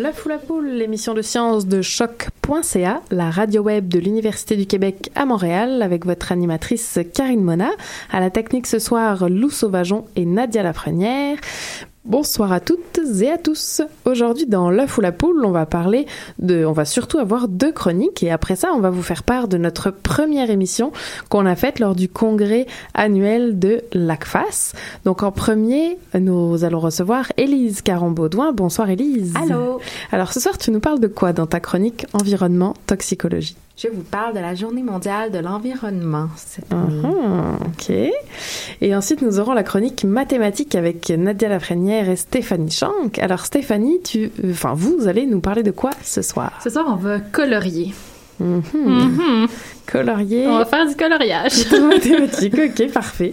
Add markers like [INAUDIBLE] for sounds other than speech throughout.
La Foule à Poule, l'émission de sciences de choc.ca, la radio web de l'Université du Québec à Montréal, avec votre animatrice Karine Mona. À la technique ce soir, Lou Sauvageon et Nadia Lafrenière. Bonsoir à toutes et à tous. Aujourd'hui, dans l'œuf ou la poule, on va parler de, on va surtout avoir deux chroniques et après ça, on va vous faire part de notre première émission qu'on a faite lors du congrès annuel de l'ACFAS. Donc, en premier, nous allons recevoir Élise Caron-Baudouin. Bonsoir Élise. Allô. Alors, ce soir, tu nous parles de quoi dans ta chronique environnement, toxicologie? Je vous parle de la Journée mondiale de l'environnement cette année. Mhm, ok. Et ensuite, nous aurons la chronique mathématique avec Nadia Lafrenière et Stéphanie Chanck. Alors, Stéphanie, tu, enfin, vous allez nous parler de quoi ce soir? Ce soir, on va colorier. Mhm. Mhm. Colorier. On va faire du coloriage. Mathématique, [LAUGHS] ok, parfait.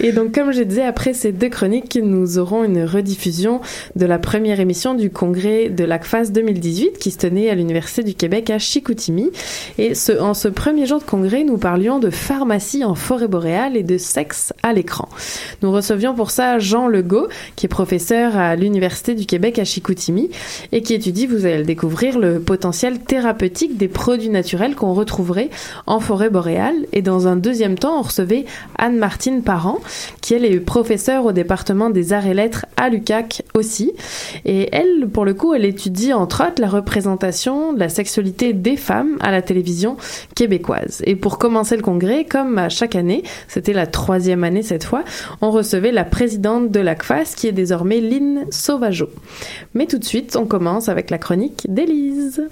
Et donc, comme je disais, après ces deux chroniques, nous aurons une rediffusion de la première émission du congrès de l'ACFAS 2018 qui se tenait à l'Université du Québec à Chicoutimi. Et ce, en ce premier jour de congrès, nous parlions de pharmacie en forêt boréale et de sexe à l'écran. Nous recevions pour ça Jean Legault, qui est professeur à l'Université du Québec à Chicoutimi et qui étudie, vous allez le découvrir, le potentiel thérapeutique des produits naturels qu'on retrouverait en forêt boréale. Et dans un deuxième temps, on recevait Anne-Martine Parent, qui elle est professeure au département des arts et lettres à l'UCAC aussi. Et elle, pour le coup, elle étudie entre autres la représentation de la sexualité des femmes à la télévision québécoise. Et pour commencer le congrès, comme à chaque année, c'était la troisième année cette fois, on recevait la présidente de l'ACFAS, qui est désormais Lynn Sauvageau. Mais tout de suite, on commence avec la chronique d'Élise.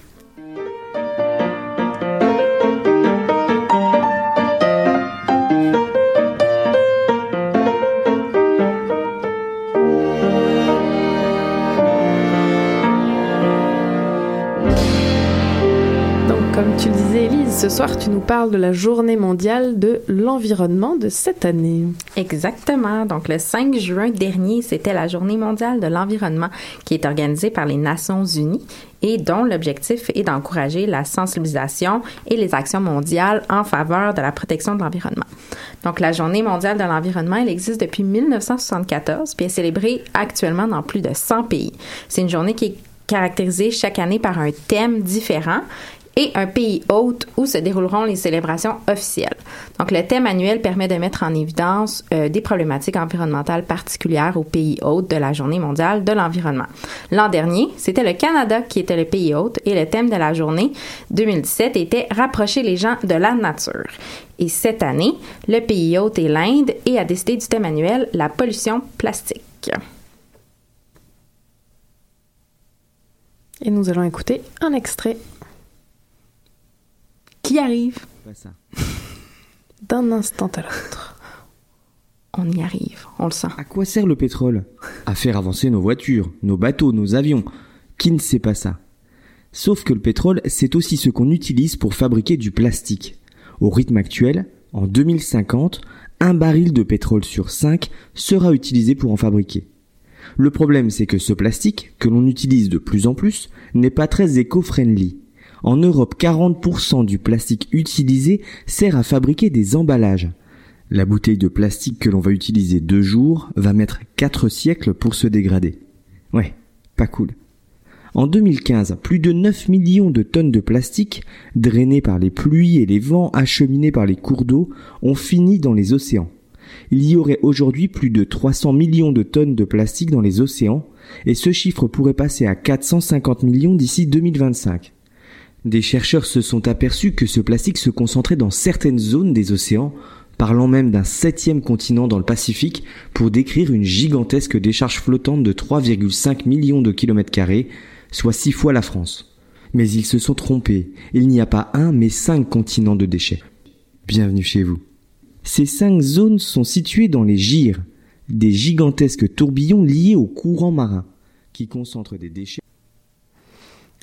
Ce soir, tu nous parles de la journée mondiale de l'environnement de cette année. Exactement. Donc, le 5 juin dernier, c'était la journée mondiale de l'environnement qui est organisée par les Nations unies et dont l'objectif est d'encourager la sensibilisation et les actions mondiales en faveur de la protection de l'environnement. Donc, la Journée mondiale de l'environnement, elle existe depuis 1974, puis est célébrée actuellement dans plus de 100 pays. C'est une journée qui est caractérisée chaque année par un thème différent et un pays hôte où se dérouleront les célébrations officielles. Donc, le thème annuel permet de mettre en évidence euh, des problématiques environnementales particulières au pays hôte de la Journée mondiale de l'environnement. L'an dernier, c'était le Canada qui était le pays hôte et le thème de la journée 2017 était Rapprocher les gens de la nature. Et cette année, le pays hôte est l'Inde et a décidé du thème annuel La pollution plastique. Et nous allons écouter un extrait qui arrive. [LAUGHS] D'un instant à l'autre. On y arrive, on le sent. À quoi sert le pétrole? À faire avancer nos voitures, nos bateaux, nos avions. Qui ne sait pas ça? Sauf que le pétrole, c'est aussi ce qu'on utilise pour fabriquer du plastique. Au rythme actuel, en 2050, un baril de pétrole sur 5 sera utilisé pour en fabriquer. Le problème, c'est que ce plastique, que l'on utilise de plus en plus, n'est pas très éco-friendly. En Europe, 40% du plastique utilisé sert à fabriquer des emballages. La bouteille de plastique que l'on va utiliser deux jours va mettre 4 siècles pour se dégrader. Ouais, pas cool. En 2015, plus de 9 millions de tonnes de plastique, drainées par les pluies et les vents, acheminées par les cours d'eau, ont fini dans les océans. Il y aurait aujourd'hui plus de 300 millions de tonnes de plastique dans les océans, et ce chiffre pourrait passer à 450 millions d'ici 2025. Des chercheurs se sont aperçus que ce plastique se concentrait dans certaines zones des océans, parlant même d'un septième continent dans le Pacifique pour décrire une gigantesque décharge flottante de 3,5 millions de kilomètres carrés, soit six fois la France. Mais ils se sont trompés. Il n'y a pas un, mais cinq continents de déchets. Bienvenue chez vous. Ces cinq zones sont situées dans les gyres, des gigantesques tourbillons liés au courant marin, qui concentrent des déchets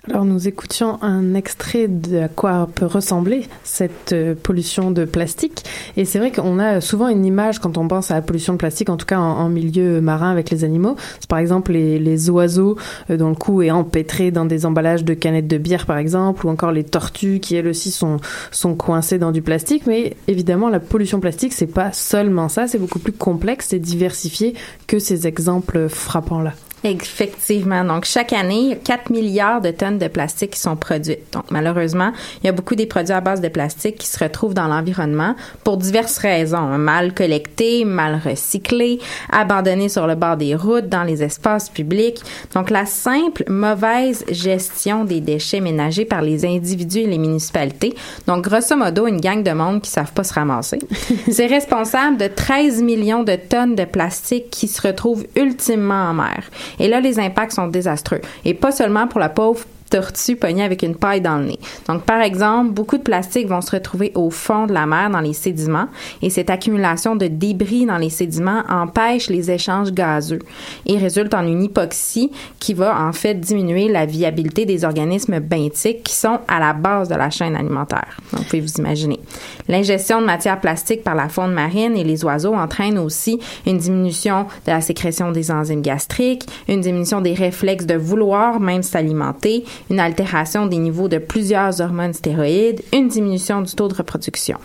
alors nous écoutions un extrait de à quoi peut ressembler cette euh, pollution de plastique. Et c'est vrai qu'on a souvent une image quand on pense à la pollution de plastique, en tout cas en, milieu marin avec les animaux. C'est par exemple les, les oiseaux euh, dont le cou est empêtré dans des emballages de canettes de bière par exemple, ou encore les tortues qui elles aussi sont, sont coincées dans du plastique. Mais évidemment la pollution plastique c'est pas seulement ça, c'est beaucoup plus complexe et diversifié que ces exemples frappants là. Effectivement. Donc, chaque année, il y a 4 milliards de tonnes de plastique qui sont produites. Donc, malheureusement, il y a beaucoup des produits à base de plastique qui se retrouvent dans l'environnement pour diverses raisons. Mal collectés, mal recyclés, abandonnés sur le bord des routes, dans les espaces publics. Donc, la simple mauvaise gestion des déchets ménagers par les individus et les municipalités. Donc, grosso modo, une gang de monde qui savent pas se ramasser. [LAUGHS] C'est responsable de 13 millions de tonnes de plastique qui se retrouvent ultimement en mer. Et là, les impacts sont désastreux. Et pas seulement pour la pauvre tortue pognée avec une paille dans le nez. Donc, par exemple, beaucoup de plastique vont se retrouver au fond de la mer dans les sédiments et cette accumulation de débris dans les sédiments empêche les échanges gazeux et résulte en une hypoxie qui va en fait diminuer la viabilité des organismes benthiques qui sont à la base de la chaîne alimentaire. Donc, vous pouvez vous imaginer. L'ingestion de matières plastiques par la faune marine et les oiseaux entraîne aussi une diminution de la sécrétion des enzymes gastriques, une diminution des réflexes de vouloir même s'alimenter, une altération des niveaux de plusieurs hormones stéroïdes, une diminution du taux de reproduction.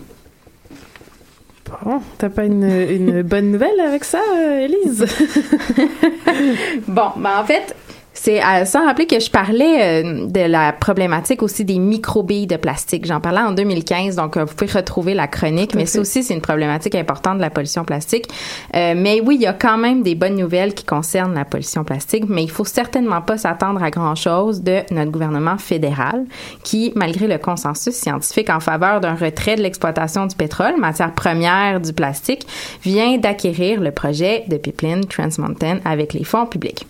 Bon, t'as pas une, une, bonne nouvelle avec ça, Elise? [LAUGHS] bon, ben en fait, c'est sans rappeler que je parlais euh, de la problématique aussi des microbilles de plastique. J'en parlais en 2015, donc euh, vous pouvez retrouver la chronique, mais ça aussi c'est une problématique importante de la pollution plastique. Euh, mais oui, il y a quand même des bonnes nouvelles qui concernent la pollution plastique, mais il faut certainement pas s'attendre à grand chose de notre gouvernement fédéral, qui, malgré le consensus scientifique en faveur d'un retrait de l'exploitation du pétrole, matière première du plastique, vient d'acquérir le projet de pipeline Trans Mountain avec les fonds publics.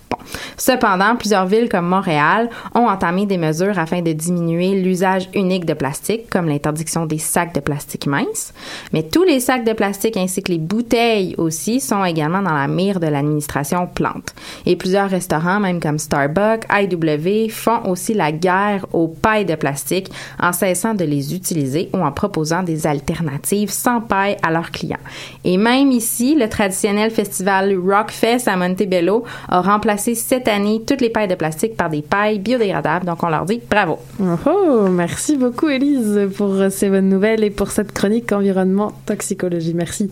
Cependant, plusieurs villes comme Montréal ont entamé des mesures afin de diminuer l'usage unique de plastique, comme l'interdiction des sacs de plastique minces. Mais tous les sacs de plastique ainsi que les bouteilles aussi sont également dans la mire de l'administration Plante. Et plusieurs restaurants, même comme Starbucks, IW, font aussi la guerre aux pailles de plastique en cessant de les utiliser ou en proposant des alternatives sans paille à leurs clients. Et même ici, le traditionnel festival Rockfest à Montebello a remplacé cette année toutes les pailles de plastique par des pailles biodégradables. Donc, on leur dit bravo. Oh, merci beaucoup, Élise, pour ces bonnes nouvelles et pour cette chronique environnement toxicologie. Merci.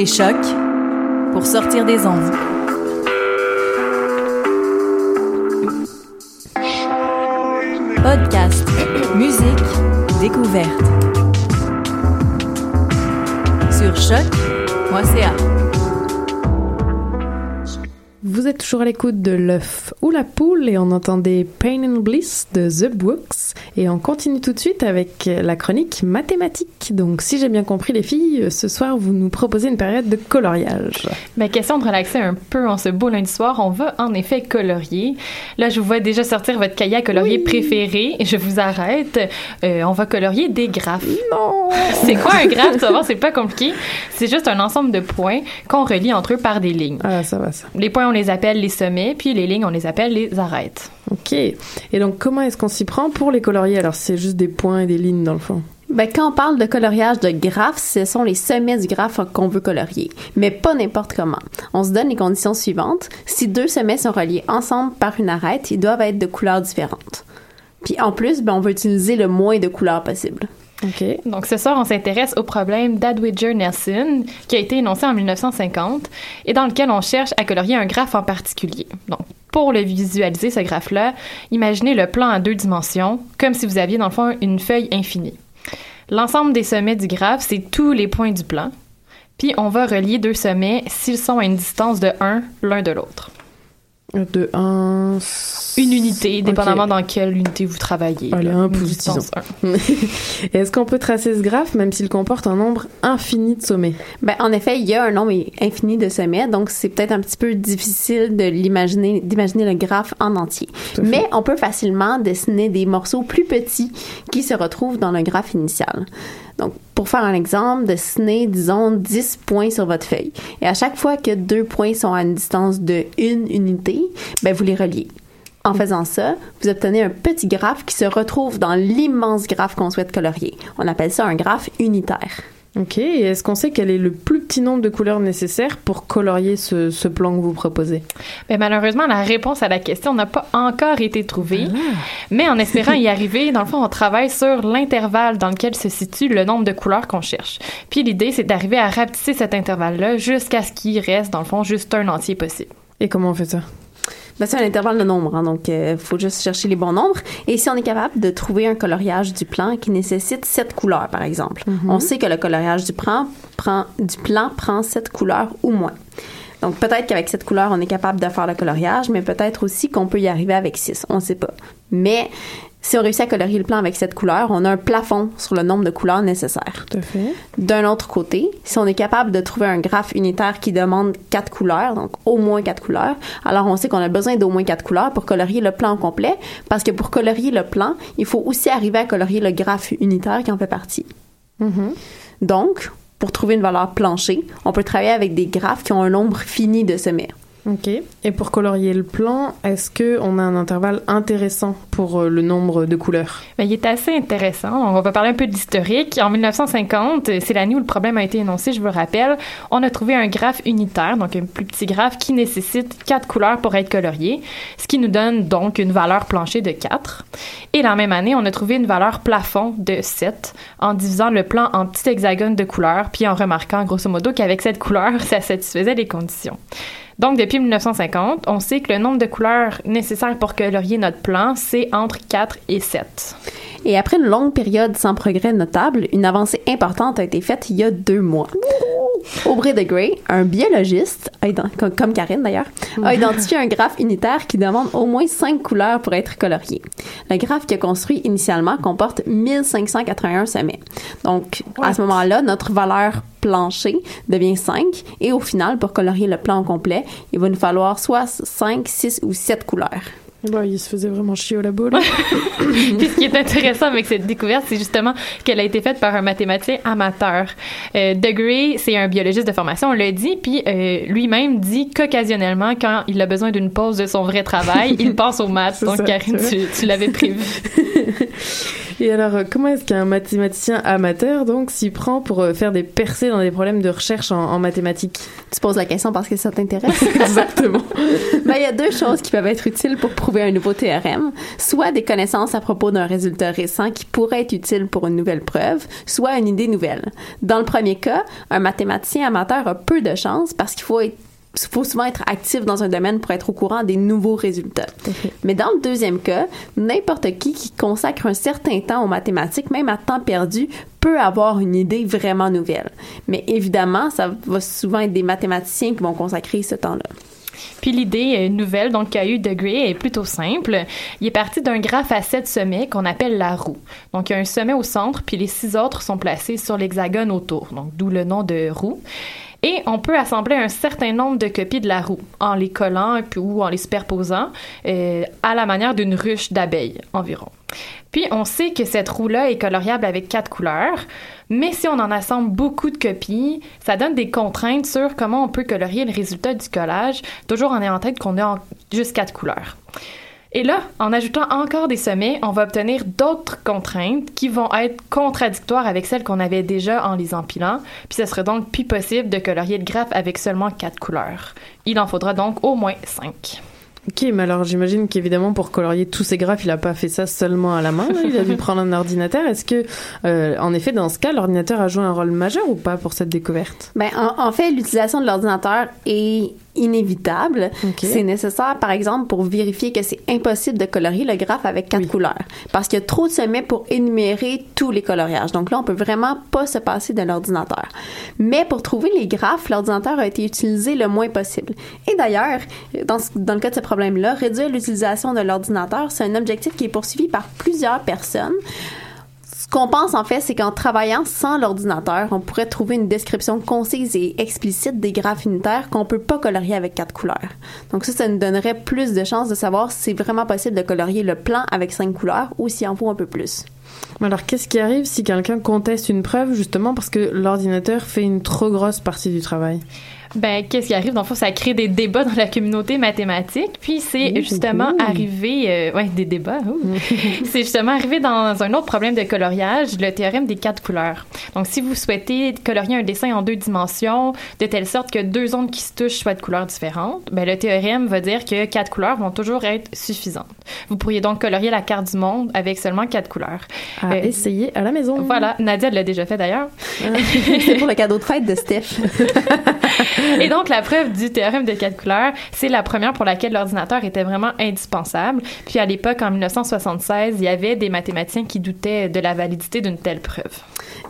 Écoutez Choc pour sortir des ondes. Podcast, musique, découverte. Sur choc.ca. Vous êtes toujours à l'écoute de l'œuf ou la poule et on entendait Pain and Bliss de The Brooks et on continue tout de suite avec la chronique mathématique. Donc si j'ai bien compris les filles, ce soir vous nous proposez une période de coloriage. Ben, question de relaxer un peu en ce beau lundi soir, on va en effet colorier. Là, je vous vois déjà sortir votre cahier à colorier préféré. Je vous arrête. Euh, on va colorier des graphes. Non! [LAUGHS] C'est quoi un graphe? Tu vas voir, c'est pas compliqué. C'est juste un ensemble de points qu'on relie entre eux par des lignes. Ah, ça va ça. Les points, on les appelle les sommets, puis les lignes, on les appelle les arêtes. Ok. Et donc comment est-ce qu'on s'y prend pour les colorier? Alors c'est juste des points et des lignes dans le fond. Ben, quand on parle de coloriage de graphes, ce sont les sommets du graphe qu'on veut colorier, mais pas n'importe comment. On se donne les conditions suivantes. Si deux sommets sont reliés ensemble par une arête, ils doivent être de couleurs différentes. Puis en plus, ben, on veut utiliser le moins de couleurs possible. OK. Donc, ce soir, on s'intéresse au problème d'Adwiger-Nelson, qui a été énoncé en 1950, et dans lequel on cherche à colorier un graphe en particulier. Donc, pour le visualiser, ce graphe-là, imaginez le plan à deux dimensions, comme si vous aviez, dans le fond, une feuille infinie. L'ensemble des sommets du graphe, c'est tous les points du plan. Puis, on va relier deux sommets s'ils sont à une distance de 1 l'un de l'autre. De 1... Une unité, dépendamment dans quelle unité vous travaillez. Allez, un pouce, disons. [LAUGHS] Est-ce qu'on peut tracer ce graphe même s'il comporte un nombre infini de sommets? Ben, en effet, il y a un nombre infini de sommets, donc c'est peut-être un petit peu difficile de l'imaginer, d'imaginer le graphe en entier. Mais on peut facilement dessiner des morceaux plus petits qui se retrouvent dans le graphe initial. Donc, pour faire un exemple, dessinez, disons, 10 points sur votre feuille. Et à chaque fois que deux points sont à une distance de une unité, ben, vous les reliez. En faisant ça, vous obtenez un petit graphe qui se retrouve dans l'immense graphe qu'on souhaite colorier. On appelle ça un graphe unitaire. Ok. Et est-ce qu'on sait quel est le plus petit nombre de couleurs nécessaires pour colorier ce, ce plan que vous proposez? Ben, malheureusement, la réponse à la question n'a pas encore été trouvée. Mais en [LAUGHS] espérant y arriver, dans le fond, on travaille sur l'intervalle dans lequel se situe le nombre de couleurs qu'on cherche. Puis l'idée, c'est d'arriver à rapetisser cet intervalle-là jusqu'à ce qu'il reste, dans le fond, juste un entier possible. Et comment on fait ça? Ben, c'est un intervalle de nombre, hein, donc il faut juste chercher les bons nombres. Et si on est capable de trouver un coloriage du plan qui nécessite sept couleurs, par exemple, Mhm. on sait que le coloriage du plan prend, du plan prend sept couleurs ou moins. Donc peut-être qu'avec cette couleur, on est capable de faire le coloriage, mais peut-être aussi qu'on peut y arriver avec six. On ne sait pas. Mais si on réussit à colorier le plan avec cette couleur, on a un plafond sur le nombre de couleurs nécessaires. Tout à fait. D'un autre côté, si on est capable de trouver un graphe unitaire qui demande quatre couleurs, donc au moins quatre couleurs, alors on sait qu'on a besoin d'au moins quatre couleurs pour colorier le plan complet, parce que pour colorier le plan, il faut aussi arriver à colorier le graphe unitaire qui en fait partie. Mhm. Donc, pour trouver une valeur plancher, on peut travailler avec des graphes qui ont un nombre fini de sommets. Ok. Et pour colorier le plan, est-ce que on a un intervalle intéressant pour euh, le nombre de couleurs? Ben, il est assez intéressant. On va parler un peu de l'historique. En 1950, euh, c'est l'année où le problème a été énoncé, je vous le rappelle. On a trouvé un graphe unitaire, donc un plus petit graphe qui nécessite quatre couleurs pour être colorié, ce qui nous donne donc une valeur plancher de 4. Et la même année, on a trouvé une valeur plafond de 7 en divisant le plan en petits hexagones de couleurs, puis en remarquant grosso modo qu'avec cette couleur, [LAUGHS] ça satisfaisait les conditions. Donc, depuis 1950, on sait que le nombre de couleurs nécessaires pour colorier notre plan, c'est entre 4 et 7. Et après une longue période sans progrès notable, une avancée importante a été faite il y a deux mois. Aubrey de Grey, un biologiste, comme- Karine d'ailleurs, a identifié un graphe unitaire qui demande au moins cinq couleurs pour être colorié. Le graphe qu'il a construit initialement comporte 1581 sommets. Donc, à ce moment-là, notre valeur plancher devient 5 et au final, pour colorier le plan au complet, il va nous falloir soit 5, 6 ou 7 couleurs. Il se faisait vraiment chier au labo, là. [LAUGHS] Puis ce qui est intéressant avec cette découverte, c'est justement qu'elle a été faite par un mathématicien amateur. Euh, De Grey, c'est un biologiste de formation, on l'a dit, puis euh, lui-même dit qu'occasionnellement, quand il a besoin d'une pause de son vrai travail, [LAUGHS] il pense aux maths. Donc, ça, Karine, tu l'avais prévu. [LAUGHS] Et alors, euh, comment est-ce qu'un mathématicien amateur donc s'y prend pour euh, faire des percées dans des problèmes de recherche en, en mathématiques? Tu poses la question parce que ça t'intéresse. [LAUGHS] Exactement. [LAUGHS] Ben, il y a deux choses qui peuvent être utiles pour prouver un nouveau théorème. Soit des connaissances à propos d'un résultat récent qui pourrait être utile pour une nouvelle preuve, soit une idée nouvelle. Dans le premier cas, un mathématicien amateur a peu de chances parce qu'il faut être faut souvent être actif dans un domaine pour être au courant des nouveaux résultats. Mais dans le deuxième cas, n'importe qui qui consacre un certain temps aux mathématiques, même à temps perdu, peut avoir une idée vraiment nouvelle. Mais évidemment, ça va souvent être des mathématiciens qui vont consacrer ce temps-là. Puis l'idée euh, nouvelle donc qu'a eu De Grey est plutôt simple. Il est parti d'un graphe à sept sommets qu'on appelle la roue. Donc il y a un sommet au centre, puis les six autres sont placés sur l'hexagone autour. Donc d'où le nom de roue. Et on peut assembler un certain nombre de copies de la roue en les collant ou en les superposant euh, à la manière d'une ruche d'abeilles environ. Puis on sait que cette roue-là est coloriable avec quatre couleurs, mais si on en assemble beaucoup de copies, ça donne des contraintes sur comment on peut colorier le résultat du collage, toujours en ayant en tête qu'on a en- juste quatre couleurs. Et là, en ajoutant encore des sommets, on va obtenir d'autres contraintes qui vont être contradictoires avec celles qu'on avait déjà en les empilant, puis ce serait donc plus possible de colorier le graphe avec seulement quatre couleurs. Il en faudra donc au moins cinq. Ok, mais alors j'imagine qu'évidemment pour colorier tous ces graphes, il a pas fait ça seulement à la main. là, il a dû [LAUGHS] prendre un ordinateur. Est-ce que, euh, en effet, dans ce cas, l'ordinateur a joué un rôle majeur ou pas pour cette découverte? Ben, en, en fait, l'utilisation de l'ordinateur est inévitable. C'est nécessaire, par exemple, pour vérifier que c'est impossible de colorier le graphe avec quatre couleurs. Parce qu'il y a trop de sommets pour énumérer tous les coloriages. Donc là, on peut vraiment pas se passer de l'ordinateur. Mais pour trouver les graphes, l'ordinateur a été utilisé le moins possible. Et d'ailleurs, dans, dans le cas de ce problème-là, réduire l'utilisation de l'ordinateur, c'est un objectif qui est poursuivi par plusieurs personnes. Ce qu'on pense en fait, c'est qu'en travaillant sans l'ordinateur, on pourrait trouver une description concise et explicite des graphes unitaires qu'on peut pas colorier avec quatre couleurs. Donc ça, ça nous donnerait plus de chances de savoir si c'est vraiment possible de colorier le plan avec cinq couleurs ou s'il en faut un peu plus. Alors, qu'est-ce qui arrive si quelqu'un conteste une preuve justement parce que l'ordinateur fait une trop grosse partie du travail? Ben, qu'est-ce qui arrive? Dans le fond, ça crée des débats dans la communauté mathématique. Puis c'est Ouh, justement ouh. arrivé, euh, ouais, des débats. ouh. c'est justement arrivé dans un autre problème de coloriage, le théorème des quatre couleurs. Donc, si vous souhaitez colorier un dessin en deux dimensions, de telle sorte que deux ondes qui se touchent soient de couleurs différentes, ben, le théorème va dire que quatre couleurs vont toujours être suffisantes. Vous pourriez donc colorier la carte du monde avec seulement quatre couleurs. À Euh, essayer à la maison. Voilà, Nadia l'a déjà fait d'ailleurs. [LAUGHS] c'est pour le cadeau de fête de Steph. [LAUGHS] Et donc, la preuve du théorème de quatre couleurs, c'est la première pour laquelle l'ordinateur était vraiment indispensable. Puis, à l'époque, en 1976, il y avait des mathématiciens qui doutaient de la validité d'une telle preuve.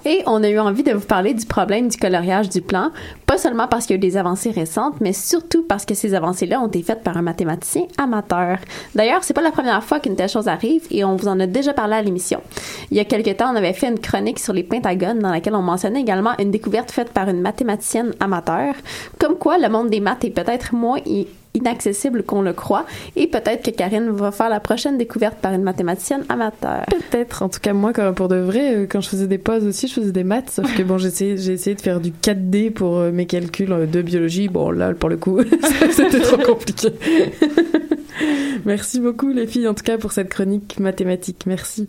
Et on a eu envie de vous parler du problème du coloriage du plan, pas seulement parce qu'il y a eu des avancées récentes, mais surtout parce que ces avancées-là ont été faites par un mathématicien amateur. D'ailleurs, c'est pas la première fois qu'une telle chose arrive et on vous en a déjà parlé à l'émission. Il y a quelque temps, on avait fait une chronique sur les pentagones dans laquelle on mentionnait également une découverte faite par une mathématicienne amateur, comme quoi le monde des maths est peut-être moins inaccessible qu'on le croit et peut-être que Karine va faire la prochaine découverte par une mathématicienne amateur. Peut-être. En tout cas, moi, quand, pour de vrai, euh, quand je faisais des pauses aussi, je faisais des maths. Sauf que bon, j'ai essayé, j'ai essayé de faire du 4D pour euh, mes calculs euh, de biologie. Bon, là, pour le coup, [LAUGHS] c'était trop compliqué. Merci beaucoup, les filles, en tout cas, pour cette chronique mathématique. Merci.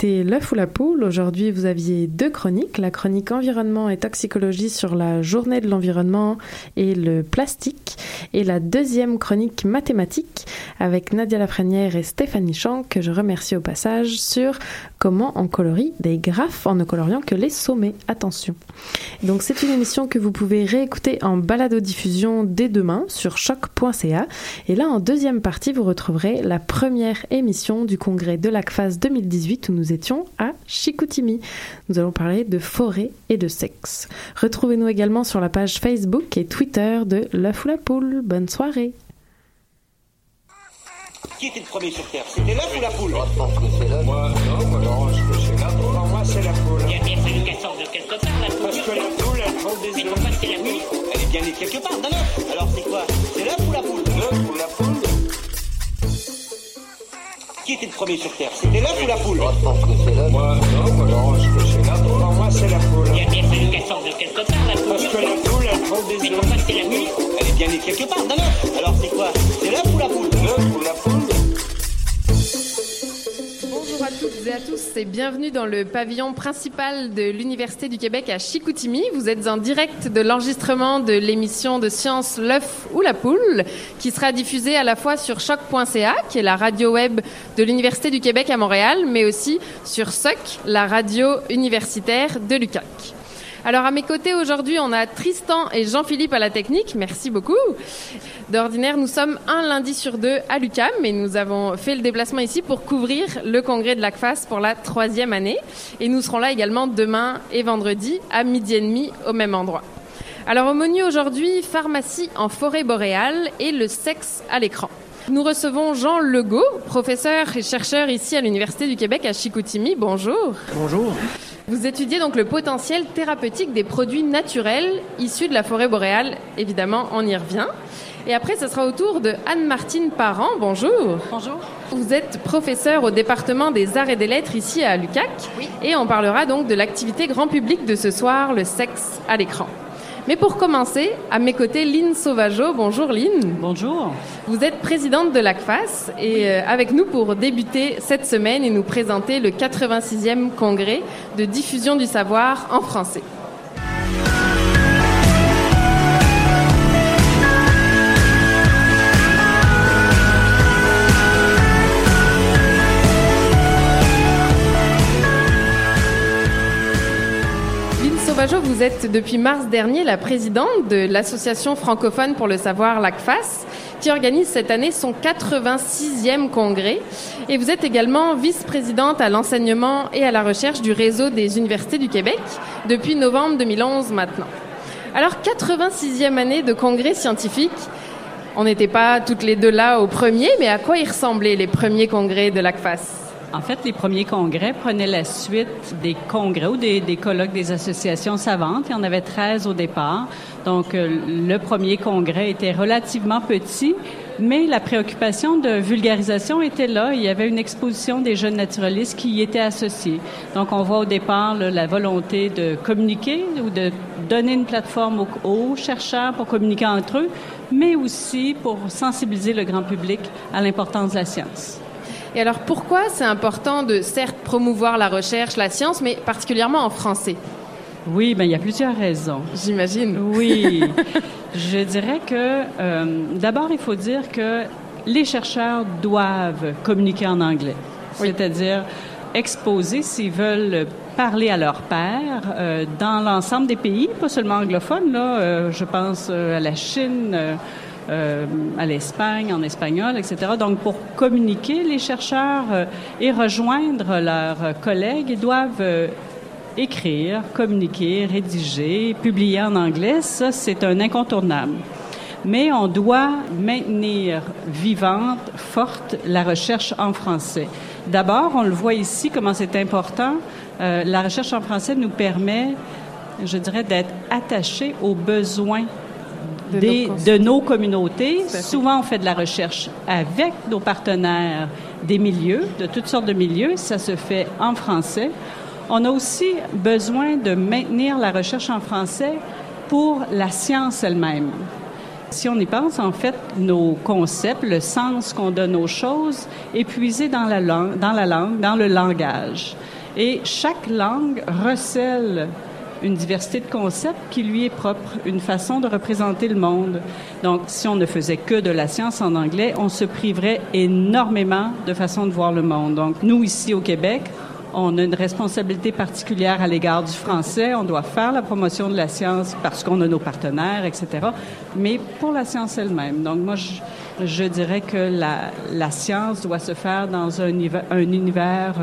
C'était l'œuf ou la poule. Aujourd'hui, vous aviez deux chroniques. La chronique environnement et toxicologie sur la journée de l'environnement et le plastique. Et la deuxième chronique mathématique avec Nadia Lafrenière et Stéphanie Champ, que je remercie au passage, sur comment on colorie des graphes en ne coloriant que les sommets. Attention. Donc, c'est une émission que vous pouvez réécouter en balado-diffusion dès demain sur choc.ca. Et là, en deuxième partie, vous retrouverez la première émission du congrès de l'ACFAS 2018 où nous étions à Chicoutimi. Nous allons parler de forêt et de sexe. Retrouvez-nous également sur la page Facebook et Twitter de L'œuf ou la poule. Bonne soirée. Qui était le premier sur Terre? C'était l'œuf ou la poule? Moi, je pense que c'est l'œuf. Moi, non, moi, non, je pense que c'est la poule. Pour moi, c'est la poule. Il y a bien fallu qu'elle sorte de quelque part, la poule. Parce que la poule, elle prend des Mais œufs. pourquoi c'est la nuit Elle est bien née quelque part d'un œuf. Alors c'est quoi? C'est l'œuf ou la poule? L'œuf ou la poule Qui était le premier sur Terre? C'était l'œuf ou la poule? Moi, je pense que c'est l'œuf. Moi, non, moi, non, je pense que c'est la poule. Pour moi, c'est la poule. Il y a bien fallu qu'elle sorte de quelque part, la poule. Parce que la poule, elle prend des Mais œufs. pourquoi c'est la nuit Elle est bien née quelque part d'un. Alors c'est quoi? C'est l'œuf ou la poule? L'œuf ou la poule toutes et à tous et bienvenue dans le pavillon principal de l'Université du Québec à Chicoutimi. Vous êtes en direct de l'enregistrement de l'émission de science L'œuf ou la poule qui sera diffusée à la fois sur choc.ca qui est la radio web de l'Université du Québec à Montréal mais aussi sur SOC, la radio universitaire de l'UQAC. Alors à mes côtés aujourd'hui, on a Tristan et Jean-Philippe à la technique. Merci beaucoup. D'ordinaire, nous sommes un lundi sur deux à l'UCAM, mais nous avons fait le déplacement ici pour couvrir le congrès de l'ACFAS pour la troisième année. Et nous serons là également demain et vendredi à midi et demi au même endroit. Alors au menu aujourd'hui, pharmacie en forêt boréale et le sexe à l'écran. Nous recevons Jean Legault, professeur et chercheur ici à l'Université du Québec à Chicoutimi. Bonjour. Bonjour. Vous étudiez donc le potentiel thérapeutique des produits naturels issus de la forêt boréale. Évidemment, on y revient. Et après, ce sera au tour de Anne-Martine Parent. Bonjour. Bonjour. Vous êtes professeur au département des arts et des lettres ici à l'UCAC. Oui. Et on parlera donc de l'activité grand public de ce soir, le sexe à l'écran. Mais pour commencer, à mes côtés, Lynne Sauvageau. Bonjour Lynne. Bonjour. Vous êtes présidente de l'ACFAS et euh, avec nous pour débuter cette semaine et nous présenter le 86e congrès de diffusion du savoir en français. Vous êtes depuis mars dernier la présidente de l'association francophone pour le savoir l'ACFAS, qui organise cette année son 86e congrès. Et vous êtes également vice-présidente à l'enseignement et à la recherche du réseau des universités du Québec depuis novembre 2011 maintenant. Alors, 86e année de congrès scientifique. On n'était pas toutes les deux là au premier, mais à quoi ils ressemblaient les premiers congrès de l'ACFAS? En fait, les premiers congrès prenaient la suite des congrès ou des, colloques des associations savantes. Il y en avait 13 au départ. Donc, euh, le premier congrès était relativement petit, mais la préoccupation de vulgarisation était là. Il y avait une exposition des jeunes naturalistes qui y étaient associés. Donc, on voit au départ la volonté de communiquer ou de donner une plateforme aux chercheurs pour communiquer entre eux, mais aussi pour sensibiliser le grand public à l'importance de la science. Et alors, pourquoi c'est important de, certes, promouvoir la recherche, la science, mais particulièrement en français? Oui, ben il y a plusieurs raisons. J'imagine. Oui. [LAUGHS] Je dirais que, euh, d'abord, il faut dire que les chercheurs doivent communiquer en anglais. Oui. C'est-à-dire exposer s'ils veulent parler à leur père euh, dans l'ensemble des pays, pas seulement anglophones. Là, euh, je pense à la Chine, euh, à l'Espagne, en espagnol, etc. Donc, pour communiquer, les chercheurs euh, et rejoindre leurs collègues, doivent euh, écrire, communiquer, rédiger, publier en anglais. Ça, c'est un incontournable. Mais on doit maintenir vivante, forte la recherche en français. D'abord, on le voit ici comment c'est important. La recherche en français nous permet, je dirais, d'être attaché aux besoins de, des, nos, de nos communautés. Souvent, on fait de la recherche avec nos partenaires des milieux, de toutes sortes de milieux. Ça se fait en français. On a aussi besoin de maintenir la recherche en français pour la science elle-même. Si on y pense, en fait, nos concepts, le sens qu'on donne aux choses, est puisé dans la langue, dans la langue, dans le langage. Et chaque langue recèle une diversité de concepts qui lui est propre, une façon de représenter le monde. Donc, si on ne faisait que de la science en anglais, on se priverait énormément de façons de voir le monde. Donc, nous, ici au Québec, on a une responsabilité particulière à l'égard du français. On doit faire la promotion de la science parce qu'on a nos partenaires, etc. Mais pour la science elle-même. Donc, moi, je, je dirais que la, la, science doit se faire dans un, un univers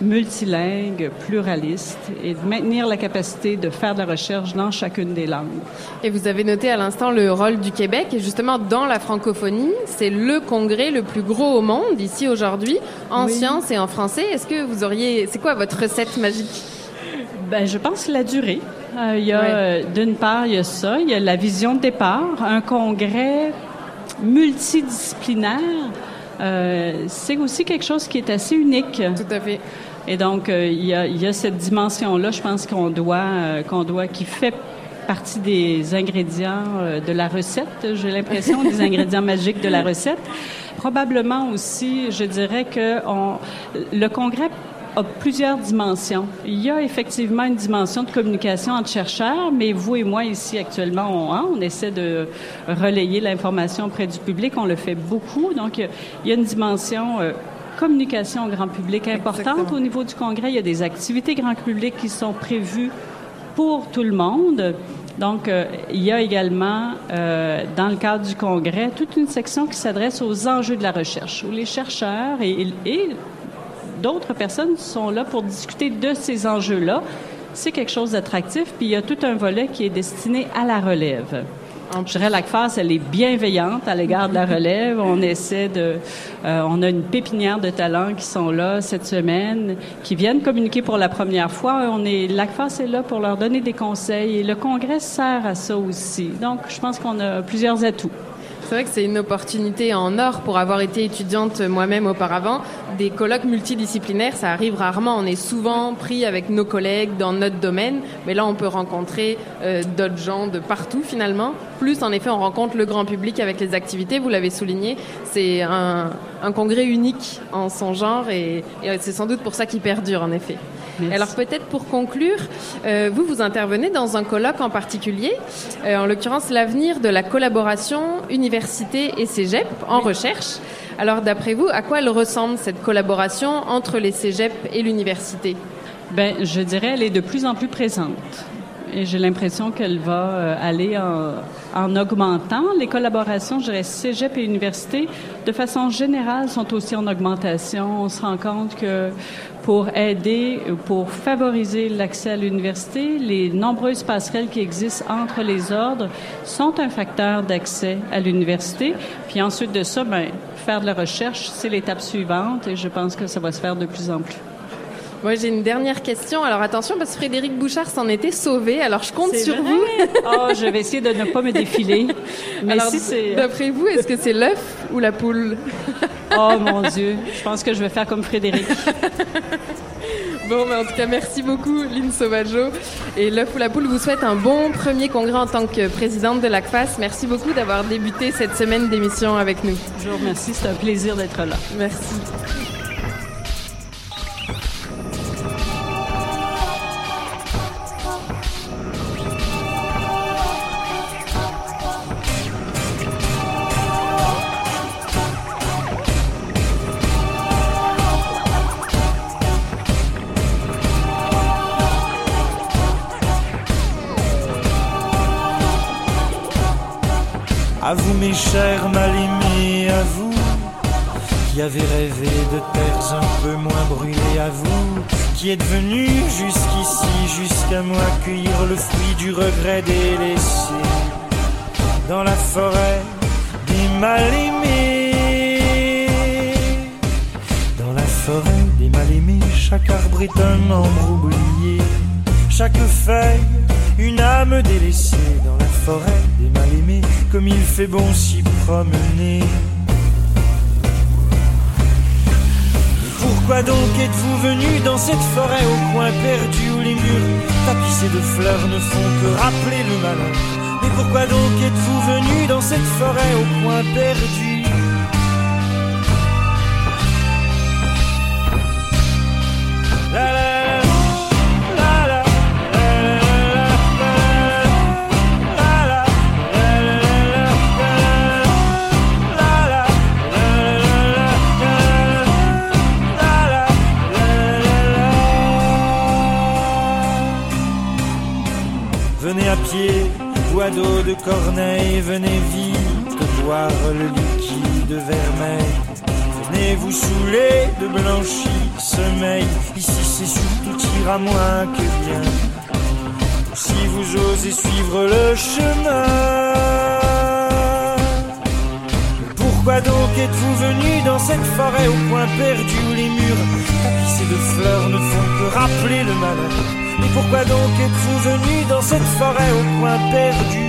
multilingue, pluraliste, et de maintenir la capacité de faire de la recherche dans chacune des langues. Et vous avez noté à l'instant le rôle du Québec, et justement dans la francophonie, c'est le congrès le plus gros au monde ici aujourd'hui, en oui. sciences et en français. Est-ce que vous auriez, c'est quoi votre recette magique? Ben, je pense la durée. Euh, il y a, ouais. d'une part, il y a ça, il y a la vision de départ, un congrès multidisciplinaire. Euh, c'est aussi quelque chose qui est assez unique. Tout à fait. Et donc, euh, il, y a, il, y a, cette dimension-là, je pense qu'on doit, euh, qu'on doit, qui fait partie des ingrédients de la recette, j'ai l'impression, des [LAUGHS] ingrédients magiques de la recette. Probablement aussi, je dirais que on, le congrès a plusieurs dimensions. Il y a effectivement une dimension de communication entre chercheurs, mais vous et moi ici actuellement, on, hein, on essaie de relayer l'information auprès du public. On le fait beaucoup. Donc, il y a une dimension euh, communication au grand public importante Exactement. au niveau du congrès. Il y a des activités grand public qui sont prévues pour tout le monde. Donc, euh, il y a également, euh, dans le cadre du congrès, toute une section qui s'adresse aux enjeux de la recherche, où les chercheurs et, et d'autres personnes sont là pour discuter de ces enjeux-là. C'est quelque chose d'attractif, puis il y a tout un volet qui est destiné à la relève. Je dirais la CFAS, elle est bienveillante à l'égard de la relève. On essaie de, euh, on a une pépinière de talents qui sont là cette semaine, qui viennent communiquer pour la première fois. On est, la CFAS est là pour leur donner des conseils et le congrès sert à ça aussi. Donc, je pense qu'on a plusieurs atouts. C'est vrai que c'est une opportunité en or pour avoir été étudiante moi-même auparavant. Des colloques multidisciplinaires, ça arrive rarement. On est souvent pris avec nos collègues dans notre domaine, mais là, on peut rencontrer euh, d'autres gens de partout finalement. Plus, en effet, on rencontre le grand public avec les activités. Vous l'avez souligné, c'est un, congrès unique en son genre et, et c'est sans doute pour ça qu'il perdure, en effet. Merci. Alors peut-être pour conclure, euh, vous vous intervenez dans un colloque en particulier, euh, en l'occurrence l'avenir de la collaboration université et cégep en oui. recherche. Alors d'après vous, à quoi elle ressemble cette collaboration entre les cégeps et l'université? Ben, je dirais elle est de plus en plus présente et j'ai l'impression qu'elle va euh, aller en, en augmentant. Les collaborations, je dirais, cégep et université, de façon générale, sont aussi en augmentation. On se rend compte que pour aider, pour favoriser l'accès à l'université, les nombreuses passerelles qui existent entre les ordres sont un facteur d'accès à l'université. Puis ensuite de ça, ben, faire de la recherche, c'est l'étape suivante et je pense que ça va se faire de plus en plus. Moi, j'ai une dernière question. Alors attention, parce que Frédéric Bouchard s'en était sauvé. Alors je compte sur vrai? vous. [LAUGHS] oh, je vais essayer de ne pas me défiler. Mais Alors, si c'est. d'après vous, est-ce que c'est l'œuf ou la poule? Oh mon Dieu, je pense que je vais faire comme Frédéric. [LAUGHS] Bon, mais en tout cas, merci beaucoup, Lynn Sauvageau. Et l'œuf ou la poule vous souhaite un bon premier congrès en tant que présidente de l'ACFAS. Merci beaucoup d'avoir débuté cette semaine d'émission avec nous. Je vous remercie, c'est un plaisir d'être là. Merci. Chers mal-aimés, à vous qui avez rêvé de terres un peu moins brûlées, à vous qui êtes venus jusqu'ici, jusqu'à moi cueillir le fruit du regret délaissé dans la forêt des mal-aimés. Dans la forêt des mal-aimés, chaque arbre est un membre oublié, chaque feuille une âme délaissée dans la forêt comme il fait bon s'y promener. Pourquoi donc êtes-vous venu dans cette forêt au coin perdu où les murs tapissés de fleurs ne font que rappeler le malheur? Mais pourquoi donc êtes-vous venu dans cette forêt au coin perdu pied, bois d'eau de Corneille, venez vite boire le liquide vermeil. Venez vous saouler de blanchi sommeil. Ici c'est surtout tir à moins que bien. Si vous osez suivre le chemin. Pourquoi donc êtes-vous venu dans cette forêt au coin perdu où les murs tapissés de fleurs ne font que rappeler le malheur. Mais pourquoi donc êtes-vous venu dans cette forêt au coin perdu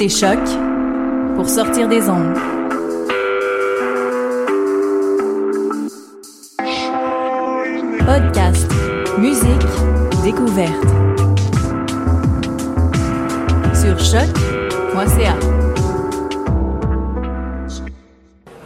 écoutez Choc pour sortir des ondes. Podcast, musique, découverte. Sur choc.ca.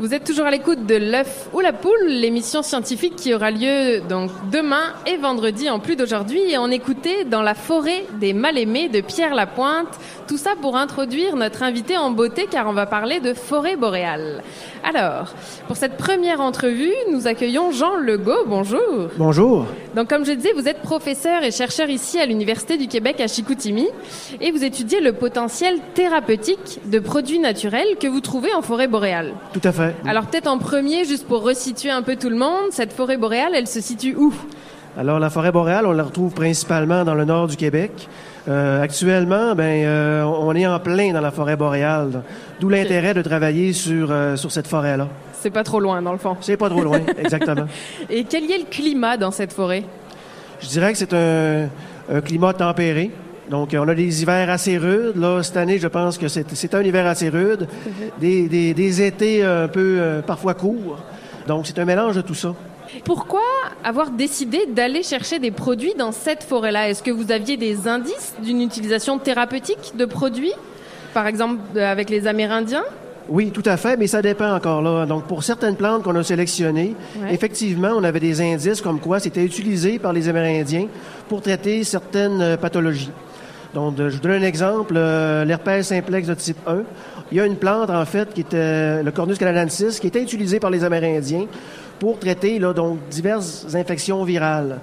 Vous êtes toujours à l'écoute de l'œuf ou la poule, l'émission scientifique qui aura lieu donc demain et vendredi en plus d'aujourd'hui et on écoutait dans la forêt des mal-aimés de Pierre Lapointe. Tout ça pour introduire notre invité en beauté car on va parler de forêt boréale. Alors, pour cette première entrevue, nous accueillons Jean Legault. Bonjour. Bonjour. Donc, comme je disais, vous êtes professeur et chercheur ici à l'Université du Québec à Chicoutimi et vous étudiez le potentiel thérapeutique de produits naturels que vous trouvez en forêt boréale. Tout à fait. Alors peut-être en premier, juste pour resituer un peu tout le monde, cette forêt boréale, elle se situe où? Alors, la forêt boréale, on la retrouve principalement dans le nord du Québec. Euh, actuellement, ben, euh, on est en plein dans la forêt boréale, d'où l'intérêt de travailler sur, euh, sur cette forêt-là. C'est pas trop loin, dans le fond. C'est pas trop loin, [LAUGHS] exactement. Et quel est le climat dans cette forêt? Je dirais que c'est un, un climat tempéré. Donc, on a des hivers assez rudes. Là, cette année, je pense que c'est c'est un hiver assez rude. Des, des, des étés un peu euh, parfois courts. Donc, c'est un mélange de tout ça. Pourquoi avoir décidé d'aller chercher des produits dans cette forêt-là? Est-ce que vous aviez des indices d'une utilisation thérapeutique de produits? Par exemple, avec les Amérindiens? Oui, tout à fait, mais ça dépend encore là. Donc, pour certaines plantes qu'on a sélectionnées, Ouais. effectivement, on avait des indices comme quoi c'était utilisé par les Amérindiens pour traiter certaines euh, pathologies. Donc, je vous donne un exemple, euh, l'herpès simplex de type 1. Il y a une plante, en fait, qui était le Cornus canadensis, qui était utilisée par les Amérindiens pour traiter, là, donc, diverses infections virales.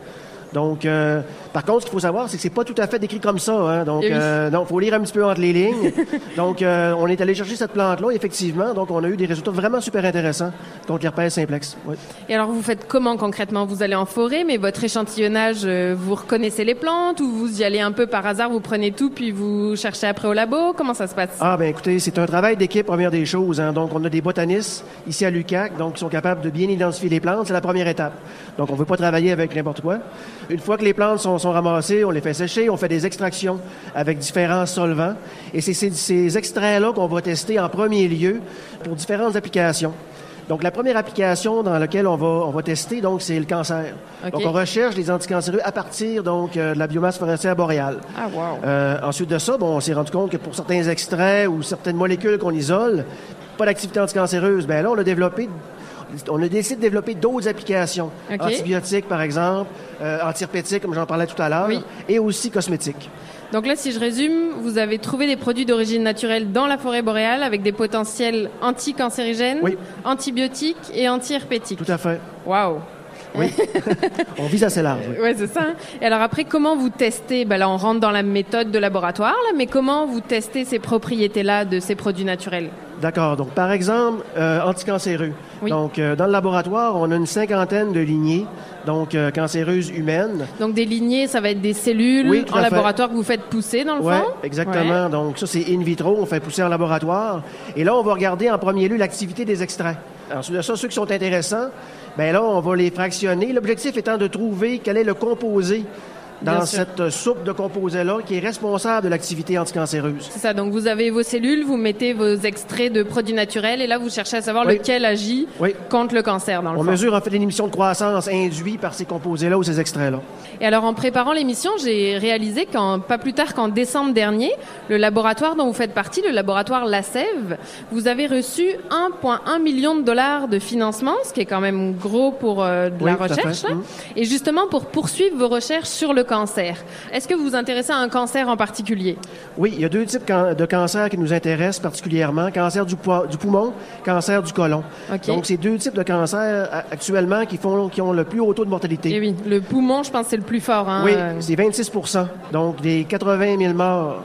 Donc, euh, par contre, ce qu'il faut savoir, c'est que c'est pas tout à fait décrit comme ça. Hein? Donc, oui. euh, donc, faut lire un petit peu entre les lignes. [LAUGHS] donc, euh, on est allé chercher cette plante-là, effectivement. Donc, on a eu des résultats vraiment super intéressants contre l'herpès simplex. Oui. Et alors, vous faites comment concrètement? Vous allez en forêt, mais votre échantillonnage, euh, vous reconnaissez les plantes ou vous y allez un peu par hasard, vous prenez tout puis vous cherchez après au labo? Comment ça se passe? Ah, ben écoutez, c'est un travail d'équipe, première des choses. hein. Donc, on a des botanistes ici à l'UCAC, donc qui sont capables de bien identifier les plantes. C'est la première étape. Donc, on ne veut pas travailler avec n'importe quoi. Une fois que les plantes sont, sont ramassées, on les fait sécher, on fait des extractions avec différents solvants. Et c'est ces, ces extraits-là qu'on va tester en premier lieu pour différentes applications. Donc, la première application dans laquelle on va, on va tester, donc, c'est le cancer. Donc, on recherche les anticancéreux à partir, donc, euh, de la biomasse forestière boréale. Ah, wow. Euh, ensuite de ça, bon, on s'est rendu compte que pour certains extraits ou certaines molécules qu'on isole, pas d'activité anticancéreuse. Ben là, on a développé, on a décidé de développer d'autres applications. Antibiotiques, par exemple, euh, antiherpétiques, comme j'en parlais tout à l'heure, et aussi cosmétiques. Donc là, si je résume, vous avez trouvé des produits d'origine naturelle dans la forêt boréale avec des potentiels anticancérigènes, antibiotiques et antiherpétiques. Tout à fait. Waouh. Oui. [LAUGHS] on vise assez large. oui. Ouais, c'est ça. hein. Et alors après, comment vous testez? Ben là, on rentre dans la méthode de laboratoire, là, mais comment vous testez ces propriétés-là de ces produits naturels? D'accord. Donc, par exemple, euh, anticancéreux. Donc, euh, dans le laboratoire, on a une cinquantaine de lignées, donc euh, cancéreuses humaines. Donc des lignées, ça va être des cellules Oui, en laboratoire que vous faites pousser dans le Oui, fond? exactement. Ouais. Donc ça, c'est in vitro, on fait pousser en laboratoire. Et là, on va regarder en premier lieu l'activité des extraits. Ensuite de ça, ceux qui sont intéressants, ben là, on va les fractionner. L'objectif étant de trouver quel est le composé dans Bien cette soupe de composés-là qui est responsable de l'activité anticancéreuse. C'est ça, donc vous avez vos cellules, vous mettez vos extraits de produits naturels et là vous cherchez à savoir Oui. lequel agit Oui. contre le cancer dans le On fond. mesure en fait une émission de croissance induite par ces composés-là ou ces extraits-là. Et alors en préparant l'émission, j'ai réalisé qu'en pas plus tard qu'en décembre dernier, le laboratoire dont vous faites partie, le laboratoire La Sève, vous avez reçu 1,1 million de dollars de financement, ce qui est quand même gros pour euh, de Oui, la recherche, là. Mhm. et justement pour poursuivre vos recherches sur le cancer. Est-ce que vous vous intéressez à un cancer en particulier? Oui, il y a deux types de cancers qui nous intéressent particulièrement. Cancer du, poumon, cancer du côlon. Donc, c'est deux types de cancers a- actuellement qui, font, qui ont le plus haut taux de mortalité. Eh oui, le poumon, je pense, c'est le plus fort. Hein, Oui, euh, c'est 26% donc des 80 000 morts